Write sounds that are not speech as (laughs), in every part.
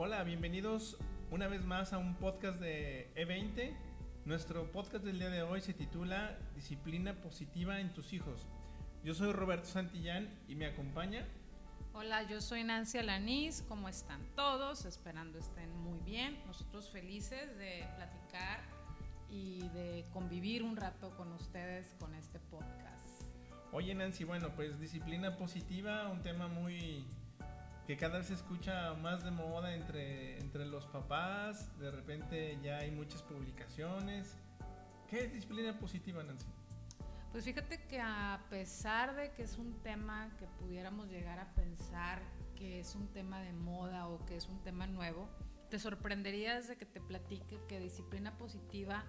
Hola, bienvenidos una vez más a un podcast de E20. Nuestro podcast del día de hoy se titula Disciplina positiva en tus hijos. Yo soy Roberto Santillán y me acompaña. Hola, yo soy Nancy Alanís. ¿Cómo están todos? Esperando estén muy bien. Nosotros felices de platicar y de convivir un rato con ustedes con este podcast. Oye Nancy, bueno, pues disciplina positiva, un tema muy que cada vez se escucha más de moda entre, entre los papás, de repente ya hay muchas publicaciones. ¿Qué es disciplina positiva, Nancy? Pues fíjate que a pesar de que es un tema que pudiéramos llegar a pensar que es un tema de moda o que es un tema nuevo, te sorprenderías de que te platique que disciplina positiva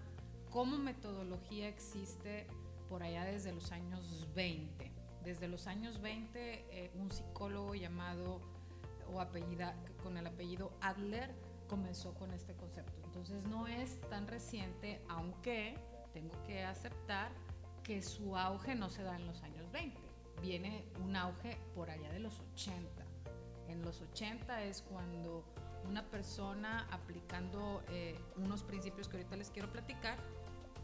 como metodología existe por allá desde los años 20. Desde los años 20, eh, un psicólogo llamado o apellida, con el apellido Adler comenzó con este concepto. Entonces no es tan reciente, aunque tengo que aceptar que su auge no se da en los años 20. Viene un auge por allá de los 80. En los 80 es cuando una persona aplicando eh, unos principios que ahorita les quiero platicar,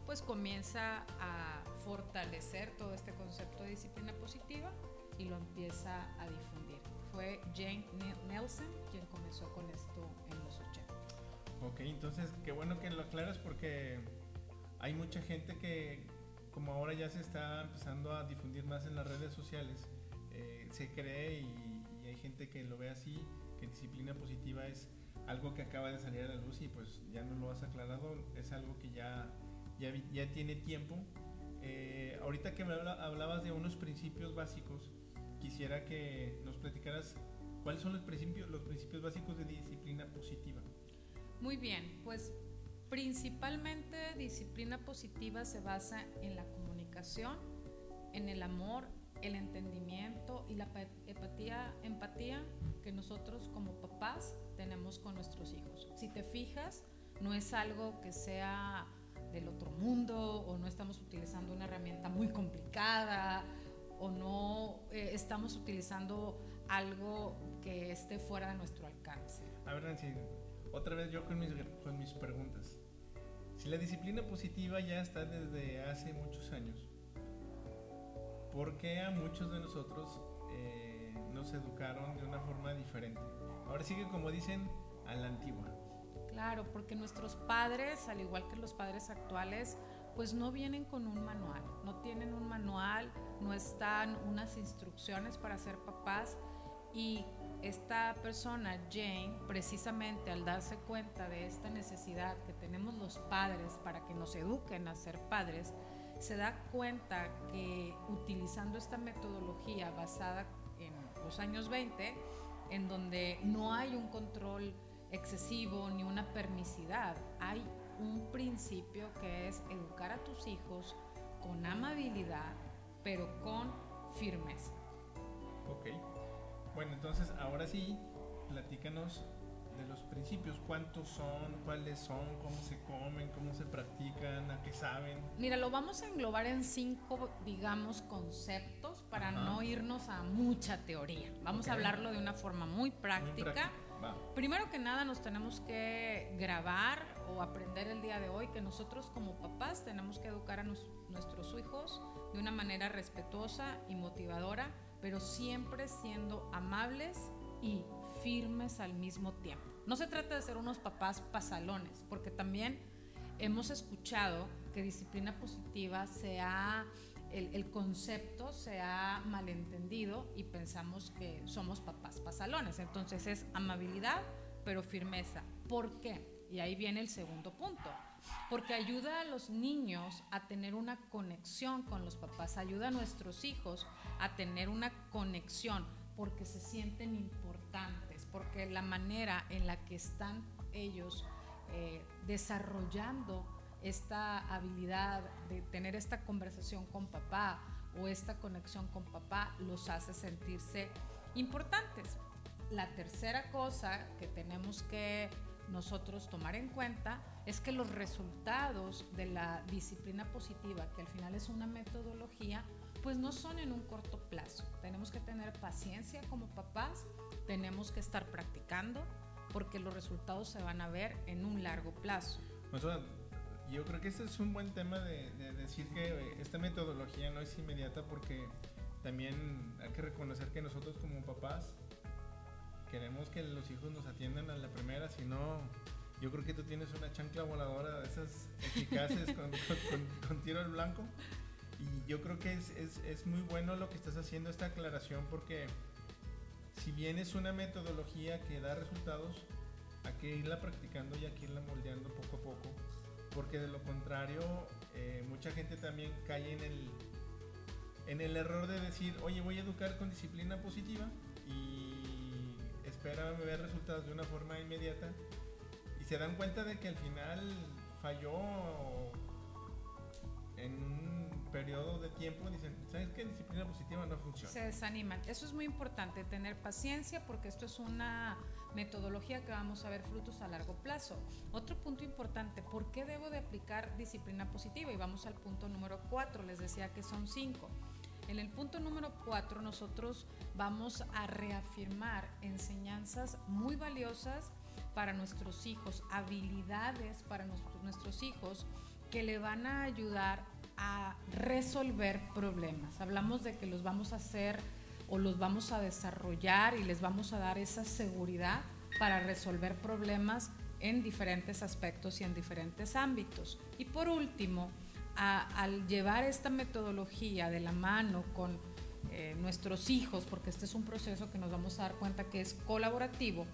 pues comienza a fortalecer todo este concepto de disciplina positiva y lo empieza a difundir fue Jane Nelson quien comenzó con esto en los 80. Ok, entonces qué bueno que lo aclaras porque hay mucha gente que como ahora ya se está empezando a difundir más en las redes sociales, eh, se cree y, hay gente que lo ve así, que disciplina positiva es algo que acaba de salir a la luz y pues ya no lo has aclarado, es algo que ya, ya, ya tiene tiempo. Eh, ahorita que me hablabas de unos principios básicos, quisiera que nos platicaras cuáles son los principios, los principios básicos de disciplina positiva. Muy bien, pues principalmente disciplina positiva se basa en la comunicación, en el amor, el entendimiento y la empatía, empatía que nosotros como papás tenemos con nuestros hijos. Si te fijas, no es algo que sea del otro mundo o no estamos utilizando una herramienta muy complicada o no eh, estamos utilizando algo que esté fuera de nuestro alcance. A ver, Nancy, otra vez yo con mis, con mis preguntas. Si la disciplina positiva ya está desde hace muchos años, ¿por qué a muchos de nosotros eh, nos educaron de una forma diferente? Ahora sigue como dicen a la antigua. Claro, porque nuestros padres, al igual que los padres actuales, pues no vienen con un manual, no tienen un manual, no están unas instrucciones para ser papás y esta persona, Jane, precisamente al darse cuenta de esta necesidad que tenemos los padres para que nos eduquen a ser padres, se da cuenta que utilizando esta metodología basada en los años 20, en donde no hay un control excesivo ni una permisidad, hay un principio que es educar a tus hijos con amabilidad, pero con firmeza. Ok. Bueno, entonces ahora sí, platícanos de los principios, cuántos son, cuáles son, cómo se comen, cómo se practican, a qué saben. Mira, lo vamos a englobar en cinco, digamos, conceptos para no irnos a mucha teoría. Vamos a hablarlo de una forma muy práctica. Primero que nada nos tenemos que grabar o aprender el día de hoy que nosotros como papás tenemos que educar a nuestros hijos de una manera respetuosa y motivadora, pero siempre siendo amables y firmes al mismo tiempo. No se trata de ser unos papás pasalones, porque también hemos escuchado que disciplina positiva se ha el, concepto se ha malentendido y pensamos que somos papás pasalones. Entonces es amabilidad, pero firmeza. ¿Por qué? Y ahí viene el segundo punto. Porque ayuda a los niños a tener una conexión con los papás, ayuda a nuestros hijos a tener una conexión porque se sienten importantes, porque la manera en la que están ellos eh, desarrollando esta habilidad de tener esta conversación con papá o esta conexión con papá los hace sentirse importantes. La tercera cosa que tenemos que nosotros tomar en cuenta es que los resultados de la disciplina positiva, que al final es una metodología, pues no son en un corto plazo. Tenemos que tener paciencia como papás, tenemos que estar practicando, porque los resultados se van a ver en un largo plazo. yo creo que este es un buen tema de, decir que esta metodología no es inmediata porque también hay que reconocer que nosotros como papás queremos que los hijos nos atiendan a la primera, si no, yo creo que tú tienes una chancla voladora de esas eficaces con, tiro al blanco. Y yo creo que es, es, es muy bueno lo que estás haciendo, esta aclaración, porque si bien es una metodología que da resultados, hay que irla practicando y hay que irla moldeando poco a poco, porque de lo contrario, eh, mucha gente también cae en el, en el error de decir, oye, voy a educar con disciplina positiva y espera ver resultados de una forma inmediata y se dan cuenta de que al final falló en un periodo de tiempo dicen, ¿sabes qué? Disciplina positiva no funciona. Se desaniman. Eso es muy importante, tener paciencia porque esto es una metodología que vamos a ver frutos a largo plazo. Otro punto importante, ¿por qué debo de aplicar disciplina positiva? Y vamos al punto número cuatro, les decía que son cinco. En el punto número cuatro nosotros vamos a reafirmar enseñanzas muy valiosas para nuestros hijos, habilidades para nuestros hijos que le van a ayudar a resolver problemas. Hablamos de que los vamos a hacer o los vamos a desarrollar y les vamos a dar esa seguridad para resolver problemas en diferentes aspectos y en diferentes ámbitos. Y por último, al llevar esta metodología de la mano con eh, nuestros hijos, porque este es un proceso que nos vamos a dar cuenta que es colaborativo,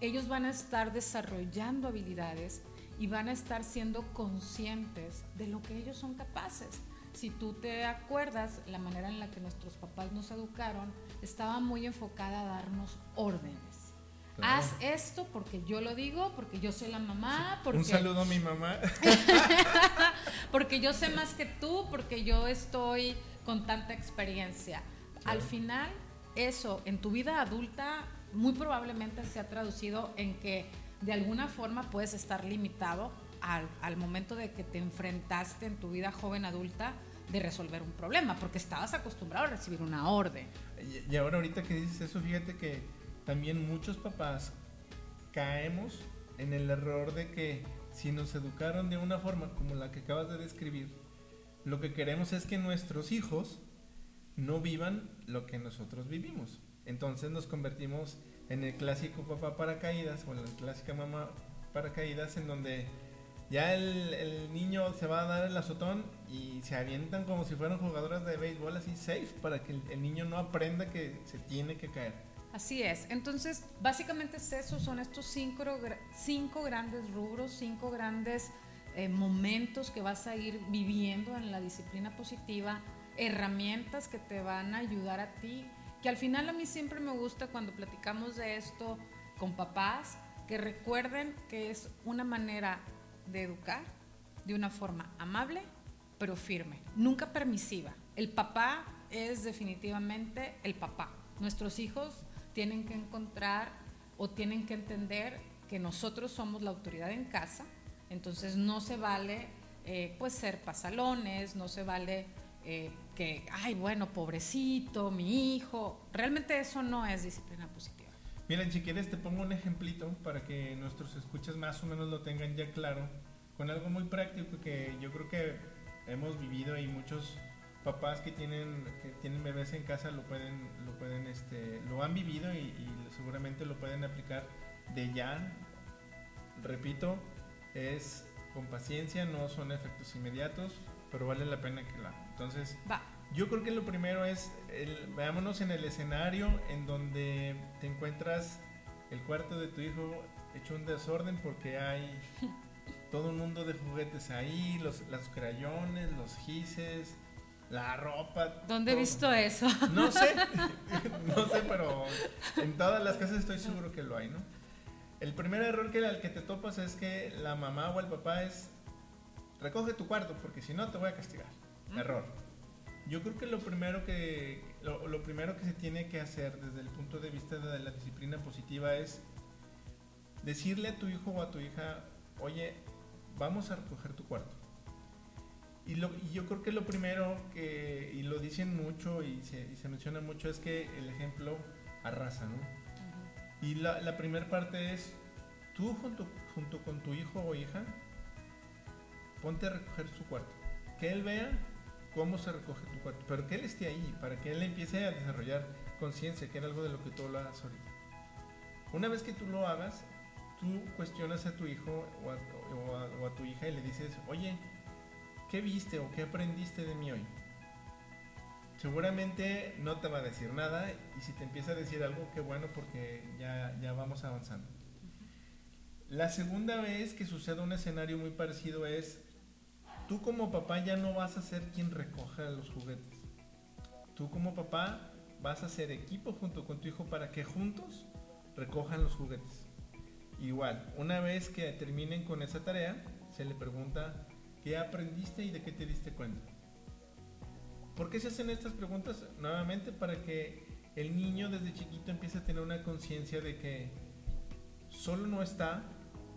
ellos van a estar desarrollando habilidades y van a estar siendo conscientes de lo que ellos son capaces. Si tú te acuerdas, la manera en la que nuestros papás nos educaron estaba muy enfocada a darnos órdenes. Haz esto porque yo lo digo, porque yo soy la mamá. Porque... Un saludo a mi mamá. (laughs) (laughs) porque yo sé más que tú, porque yo estoy con tanta experiencia. Al final, eso en tu vida adulta muy probablemente se ha traducido en que de alguna forma puedes estar limitado al, al, momento de que te enfrentaste en tu vida joven adulta de resolver un problema, porque estabas acostumbrado a recibir una orden. Y, ahora ahorita que dices eso, fíjate que también muchos papás caemos en el error de que si nos educaron de una forma como la que acabas de describir, lo que queremos es que nuestros hijos no vivan lo que nosotros vivimos. Entonces nos convertimos en el clásico papá paracaídas o la clásica mamá paracaídas en donde ya el, niño se va a dar el azotón y se avientan como si fueran jugadoras de béisbol así safe para que el, niño no aprenda que se tiene que caer. Así es. Entonces, básicamente es eso, son estos cinco, cinco grandes rubros, cinco grandes eh, momentos que vas a ir viviendo en la disciplina positiva, herramientas que te van a ayudar a ti que al final a mí siempre me gusta cuando platicamos de esto con papás, que recuerden que es una manera de educar de una forma amable, pero firme, nunca permisiva. El papá es definitivamente el papá. Nuestros hijos tienen que encontrar o tienen que entender que nosotros somos la autoridad en casa, entonces no se vale eh, pues ser pasalones, no se vale eh, que, ay, bueno, pobrecito, mi hijo. Realmente eso no es disciplina positiva. Miren, si quieres te pongo un ejemplito para que nuestros escuchas más o menos lo tengan ya claro, con algo muy práctico que yo creo que hemos vivido y muchos papás que tienen que tienen bebés en casa lo pueden lo pueden este lo han vivido y, y seguramente lo pueden aplicar de ya. Repito es con paciencia no son efectos inmediatos pero vale la pena que la entonces, yo creo que lo primero es, veámonos en el escenario en donde te encuentras el cuarto de tu hijo hecho un desorden porque hay (laughs) todo un mundo de juguetes ahí, los, los crayones, los gises, la ropa. ¿Dónde he visto eso? (laughs) No sé, (laughs) no sé, pero en todas las casas estoy seguro que lo hay, ¿no? El primer error que al que te topas es que la mamá o el papá es recoge tu cuarto porque si no te voy a castigar. Error. Yo creo que lo primero que lo, primero que se tiene que hacer desde el punto de vista de la disciplina positiva es decirle a tu hijo o a tu hija, oye, vamos a recoger tu cuarto. Y, lo, yo creo que lo primero que, y lo dicen mucho y se, se menciona mucho, es que el ejemplo arrasa, ¿no? Y la, la primera parte es, tú junto, junto con tu hijo o hija, ponte a recoger su cuarto. Que él vea cómo se recoge tu cuarto, pero que él esté ahí, para que él empiece a desarrollar conciencia, que era algo de lo que tú lo hagas ahorita. Una vez que tú lo hagas, tú cuestionas a tu hijo o a, tu hija y le dices, oye, ¿qué viste o qué aprendiste de mí hoy? Seguramente no te va a decir nada y si te empieza a decir algo, qué bueno porque ya, ya vamos avanzando. La segunda vez que sucede un escenario muy parecido es, tú como papá ya no vas a ser quien recoja los juguetes. Tú como papá vas a ser equipo junto con tu hijo para que juntos recojan los juguetes. Igual, una vez que terminen con esa tarea, se le pregunta qué aprendiste y de qué te diste cuenta. ¿Por qué se hacen estas preguntas? Nuevamente para que el niño desde chiquito empiece a tener una conciencia de que solo no está,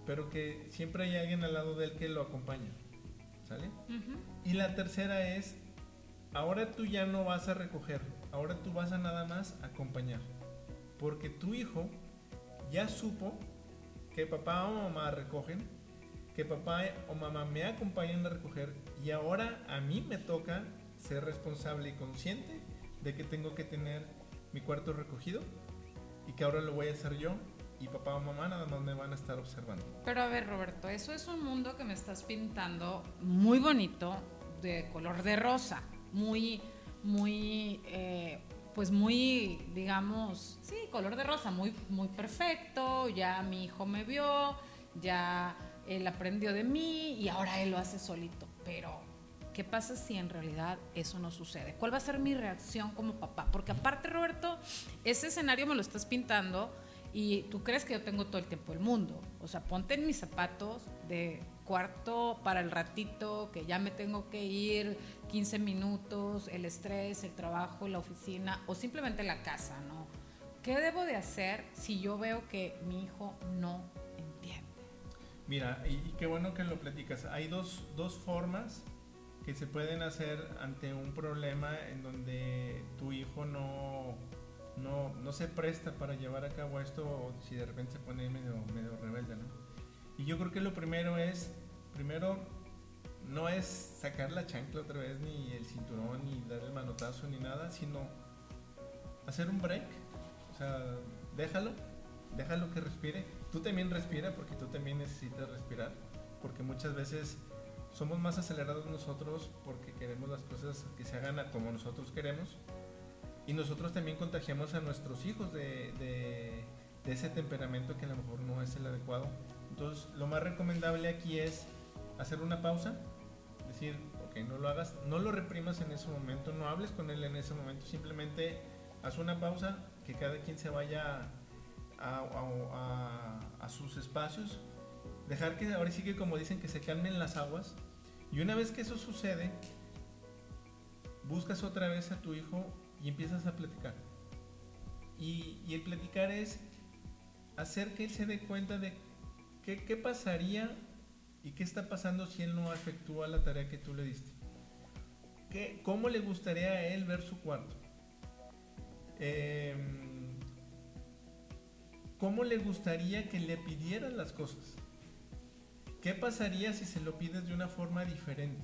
pero que siempre hay alguien al lado de él que lo acompaña. ¿Sale? Y la tercera es, ahora tú ya no vas a recoger, ahora tú vas a nada más acompañar. Porque tu hijo ya supo que papá o mamá recogen, que papá o mamá me acompañan a recoger y ahora a mí me toca ser responsable y consciente de que tengo que tener mi cuarto recogido y que ahora lo voy a hacer yo y papá o mamá nada más me van a estar observando. Pero a ver Roberto, eso es un mundo que me estás pintando muy bonito, de color de rosa, muy, muy... Eh, pues muy, digamos, sí, color de rosa, muy, muy perfecto, ya mi hijo me vio, ya él aprendió de mí y ahora él lo hace solito. Pero, ¿qué pasa si en realidad eso no sucede? ¿Cuál va a ser mi reacción como papá? Porque aparte, Roberto, ese escenario me lo estás pintando y tú crees que yo tengo todo el tiempo del mundo. O sea, ponte en mis zapatos de cuarto para el ratito, que ya me tengo que ir 15 minutos, el estrés, el trabajo, la oficina o simplemente la casa, ¿no? ¿Qué debo de hacer si yo veo que mi hijo no? Mira, y, qué bueno que lo platicas. Hay dos, dos formas que se pueden hacer ante un problema en donde tu hijo no, no, no, se presta para llevar a cabo esto o si de repente se pone medio, medio rebelde, ¿no? Y yo creo que lo primero es, primero, no es sacar la chancla otra vez, ni el cinturón, ni dar el manotazo, ni nada, sino hacer un break. O sea, déjalo, déjalo que respire. Tú también respira porque tú también necesitas respirar. Porque muchas veces somos más acelerados nosotros porque queremos las cosas que se hagan como nosotros queremos. Y nosotros también contagiamos a nuestros hijos de, de ese temperamento que a lo mejor no es el adecuado. Entonces, lo más recomendable aquí es hacer una pausa, decir, ok, no lo hagas, no lo reprimas en ese momento, no hables con él en ese momento, simplemente haz una pausa, que cada quien se vaya a, sus espacios, dejar que ahora sí que como dicen que se calmen las aguas, y una vez que eso sucede, buscas otra vez a tu hijo y empiezas a platicar. Y, el platicar es hacer que él se dé cuenta de ¿Qué, pasaría y qué está pasando si él no efectúa la tarea que tú le diste? ¿Qué, ¿Cómo le gustaría a él ver su cuarto? Em, ¿Cómo le gustaría que le pidieran las cosas? ¿Qué pasaría si se lo pides de una forma diferente?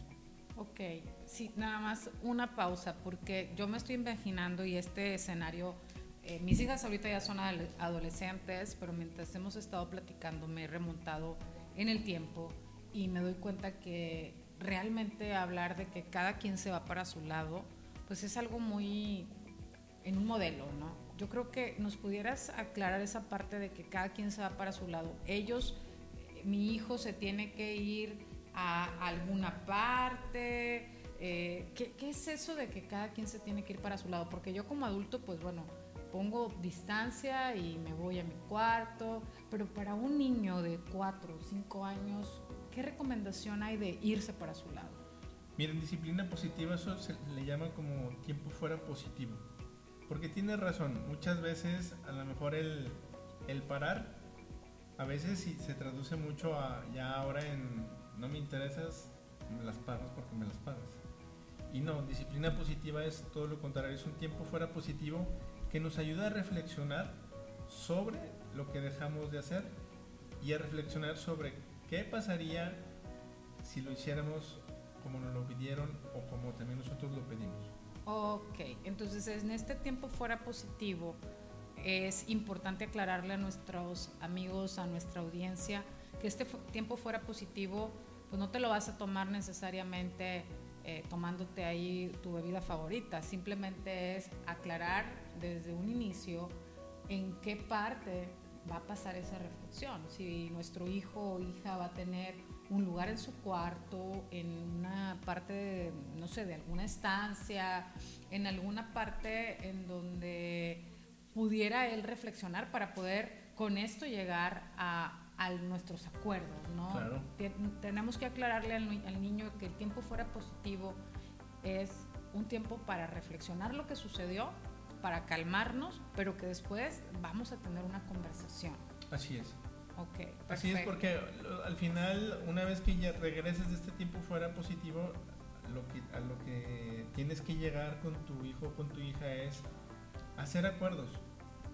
Ok, sí, nada más una pausa, porque yo me estoy imaginando y este escenario eh, mis hijas ahorita ya son adolescentes, pero mientras hemos estado platicando me he remontado en el tiempo y me doy cuenta que realmente hablar de que cada quien se va para su lado, pues es algo muy en un modelo, ¿no? Yo creo que nos pudieras aclarar esa parte de que cada quien se va para su lado. Ellos, eh, mi hijo se tiene que ir a alguna parte. Eh, ¿qué, ¿Qué es eso de que cada quien se tiene que ir para su lado? Porque yo como adulto, pues bueno, pongo distancia y me voy a mi cuarto, pero para un niño de 4 o 5 años, ¿qué recomendación hay de irse para su lado? Miren, disciplina positiva, eso se le llama como tiempo fuera positivo. Porque tiene razón, muchas veces a lo mejor el, el parar, a veces sí se traduce mucho a ya ahora en no me interesas, me las pagas porque me las pagas. Y no, disciplina positiva es todo lo contrario, es un tiempo fuera positivo que nos ayuda a reflexionar sobre lo que dejamos de hacer y a reflexionar sobre qué pasaría si lo hiciéramos como nos lo pidieron o como también nosotros lo pedimos. Ok, entonces en este tiempo fuera positivo es importante aclararle a nuestros amigos, a nuestra audiencia, que este tiempo fuera positivo, pues no te lo vas a tomar necesariamente eh, tomándote ahí tu bebida favorita, simplemente es aclarar desde un inicio en qué parte va a pasar esa reflexión, si nuestro hijo o hija va a tener un lugar en su cuarto, en una parte, no sé, de alguna estancia, en alguna parte en donde pudiera él reflexionar para poder con esto llegar a, nuestros acuerdos, ¿no? Tenemos que aclararle al, al niño que el tiempo fuera positivo es un tiempo para reflexionar lo que sucedió, para calmarnos, pero que después vamos a tener una conversación. Así es. Ok. Así es porque al final, una vez que ya regreses de este tiempo fuera positivo, lo que, a lo que tienes que llegar con tu hijo o con tu hija es hacer acuerdos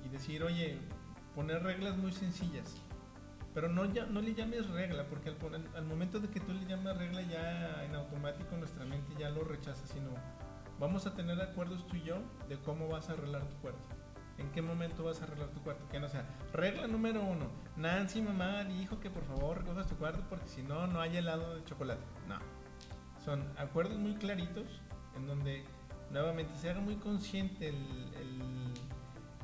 y decir, oye, poner reglas muy sencillas. Pero no, ya, no le llames regla, porque al, al momento de que tú le llamas regla ya en automático nuestra mente ya lo rechaza, sino vamos a tener acuerdos tú y yo de cómo vas a arreglar tu cuarto. ¿En qué momento vas a arreglar tu cuarto? Que no sea, regla número uno, Nancy, mamá, dijo que por favor recojas tu cuarto porque si no, no hay helado de chocolate. No. Son acuerdos muy claritos en donde nuevamente se haga muy consciente el...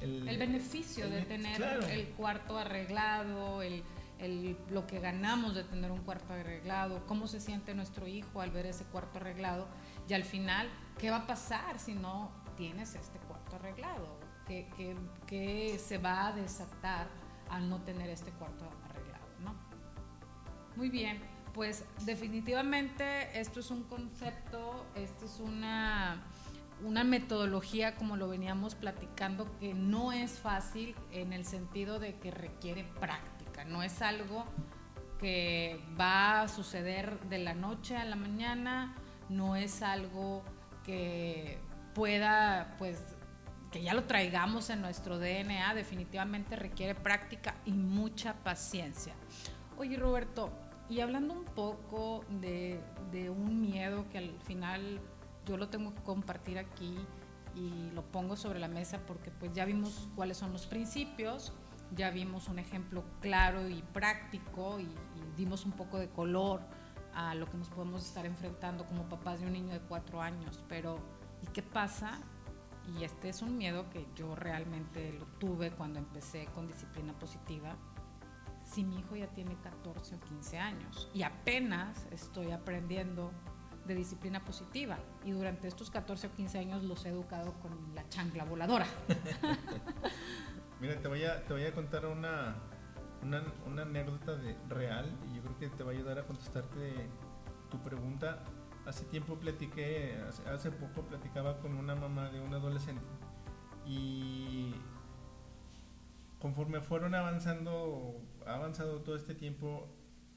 El, el, beneficio de tener el cuarto arreglado, el, el, lo que ganamos de tener un cuarto arreglado, cómo se siente nuestro hijo al ver ese cuarto arreglado y al final, ¿qué va a pasar si no tienes este cuarto arreglado? Que, se va a desatar al no tener este cuarto arreglado, ¿no? Muy bien, pues definitivamente esto es un concepto, esto es una, una metodología, como lo veníamos platicando, que no es fácil en el sentido de que requiere práctica, no es algo que va a suceder de la noche a la mañana, no es algo que pueda pues que ya lo traigamos en nuestro DNA definitivamente requiere práctica y mucha paciencia. Oye Roberto, y hablando un poco de, un miedo que al final yo lo tengo que compartir aquí y lo pongo sobre la mesa porque pues ya vimos cuáles son los principios, ya vimos un ejemplo claro y práctico y, y dimos un poco de color a lo que nos podemos estar enfrentando como papás de un niño de cuatro años, pero ¿y qué pasa y este es un miedo que yo realmente lo tuve cuando empecé con disciplina positiva, si mi hijo ya tiene 14 o 15 años y apenas estoy aprendiendo de disciplina positiva y durante estos 14 o 15 años los he educado con la chancla voladora. (laughs) Mira, te voy a, te voy a contar una, una, una anécdota de real y yo creo que te va a ayudar a contestarte tu pregunta hace tiempo platiqué, hace, poco platicaba con una mamá de un adolescente y conforme fueron avanzando, avanzado todo este tiempo,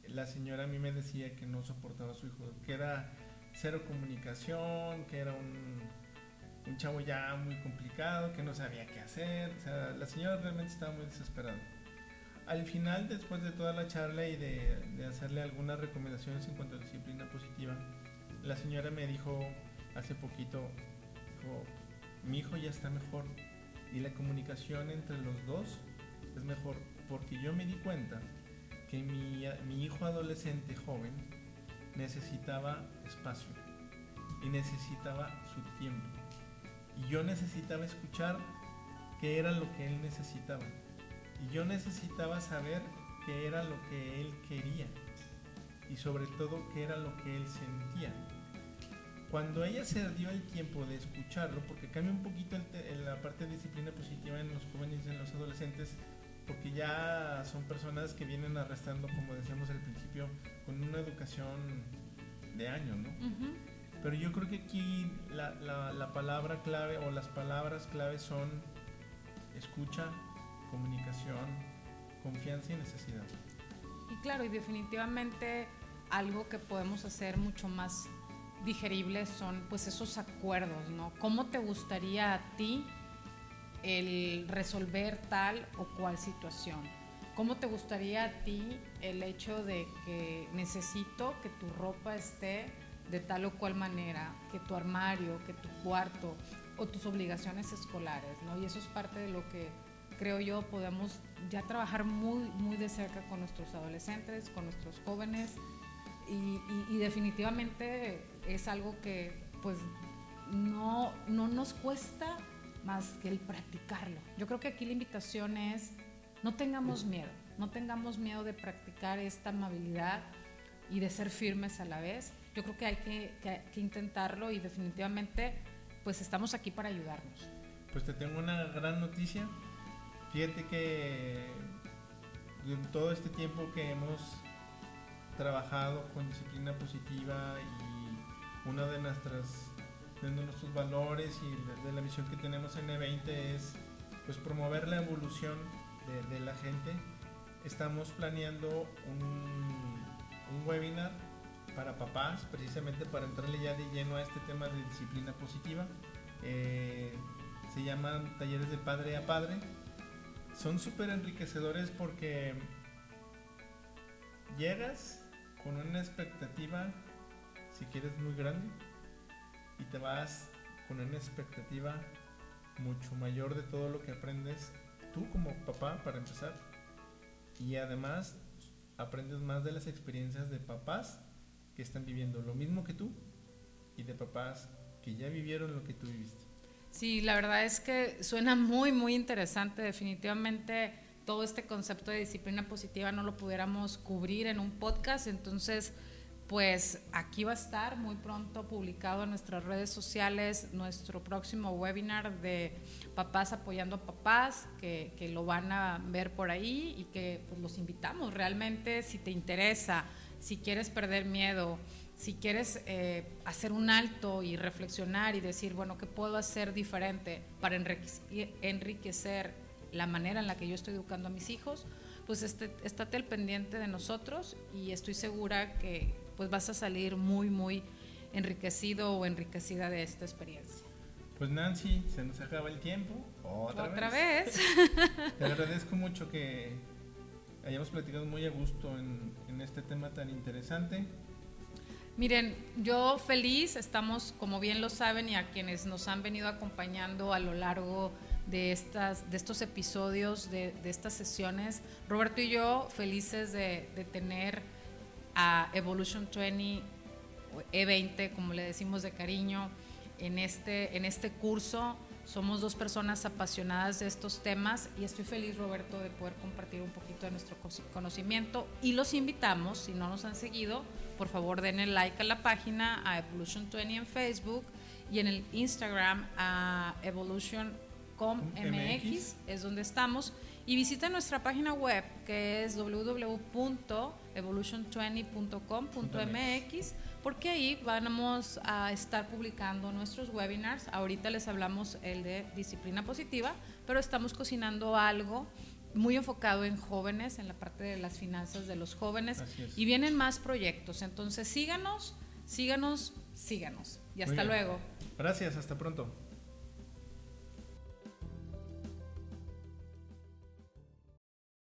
la señora a mí me decía que no soportaba a su hijo, que era cero comunicación, que era un, chavo ya muy complicado, que no sabía qué hacer, o sea, la señora realmente estaba muy desesperada. Al final, después de toda la charla y de hacerle algunas recomendaciones en cuanto a disciplina positiva, la señora me dijo hace poquito, dijo, mi hijo ya está mejor y la comunicación entre los dos es mejor porque yo me di cuenta que mi, mi hijo adolescente joven necesitaba espacio y necesitaba su tiempo. Y yo necesitaba escuchar qué era lo que él necesitaba. Y yo necesitaba saber qué era lo que él quería y sobre todo qué era lo que él sentía cuando ella se dio el tiempo de escucharlo, porque cambia un poquito el la parte de disciplina positiva en los jóvenes y en los adolescentes, porque ya son personas que vienen arrastrando, como decíamos al principio, con una educación de años, ¿no? Pero yo creo que aquí la, la palabra clave o las palabras clave son escucha, comunicación, confianza y necesidad. Y claro, y definitivamente algo que podemos hacer mucho más digeribles son pues esos acuerdos, ¿no? ¿Cómo te gustaría a ti el resolver tal o cual situación? ¿Cómo te gustaría a ti el hecho de que necesito que tu ropa esté de tal o cual manera, que tu armario, que tu cuarto o tus obligaciones escolares, ¿no? Y eso es parte de lo que creo yo podemos ya trabajar muy, muy de cerca con nuestros adolescentes, con nuestros jóvenes y, definitivamente es algo que pues no, no nos cuesta más que el practicarlo. Yo creo que aquí la invitación es no tengamos miedo, no tengamos miedo de practicar esta amabilidad y de ser firmes a la vez. Yo creo que hay que, que intentarlo y definitivamente pues estamos aquí para ayudarnos. Pues te tengo una gran noticia. Fíjate que en todo este tiempo que hemos trabajado con disciplina positiva y una de nuestras de nuestros valores y de, la misión que tenemos en E20 es pues promover la evolución de, la gente. Estamos planeando un, un webinar para papás, precisamente para entrarle ya de lleno a este tema de disciplina positiva. Eh, se llaman talleres de padre a padre. Son súper enriquecedores porque llegas con una expectativa, si quieres, muy grande y te vas con una expectativa mucho mayor de todo lo que aprendes tú como papá para empezar y además aprendes más de las experiencias de papás que están viviendo lo mismo que tú y de papás que ya vivieron lo que tú viviste. Sí, la verdad es que suena muy, muy interesante. Definitivamente todo este concepto de disciplina positiva no lo pudiéramos cubrir en un podcast, entonces pues aquí va a estar muy pronto publicado en nuestras redes sociales nuestro próximo webinar de papás apoyando a papás, que, lo van a ver por ahí y que pues, los invitamos realmente si te interesa, si quieres perder miedo, si quieres eh, hacer un alto y reflexionar y decir, bueno, ¿qué puedo hacer diferente para enriquecer la manera en la que yo estoy educando a mis hijos? Pues este, estate al pendiente de nosotros y estoy segura que pues vas a salir muy, muy enriquecido o enriquecida de esta experiencia. Pues Nancy, se nos acaba el tiempo. Otra, vez. Te agradezco mucho que hayamos platicado muy a gusto en, en este tema tan interesante. Miren, yo feliz, estamos, como bien lo saben, y a quienes nos han venido acompañando a lo largo de, estas, de estos episodios, de, de estas sesiones, Roberto y yo felices de, de tener a Evolution 20 E20, como le decimos de cariño, en este, en este curso. Somos dos personas apasionadas de estos temas y estoy feliz, Roberto, de poder compartir un poquito de nuestro conocimiento. Y los invitamos, si no nos han seguido, por favor denle like a la página, a Evolution 20 en Facebook y en el Instagram a es donde estamos. Y visiten nuestra página web que es www.evolution20.com.mx porque ahí vamos a estar publicando nuestros webinars. Ahorita les hablamos el de disciplina positiva, pero estamos cocinando algo muy enfocado en jóvenes, en la parte de las finanzas de los jóvenes y vienen más proyectos. Entonces síganos, síganos, síganos. Y hasta luego. Gracias, hasta pronto.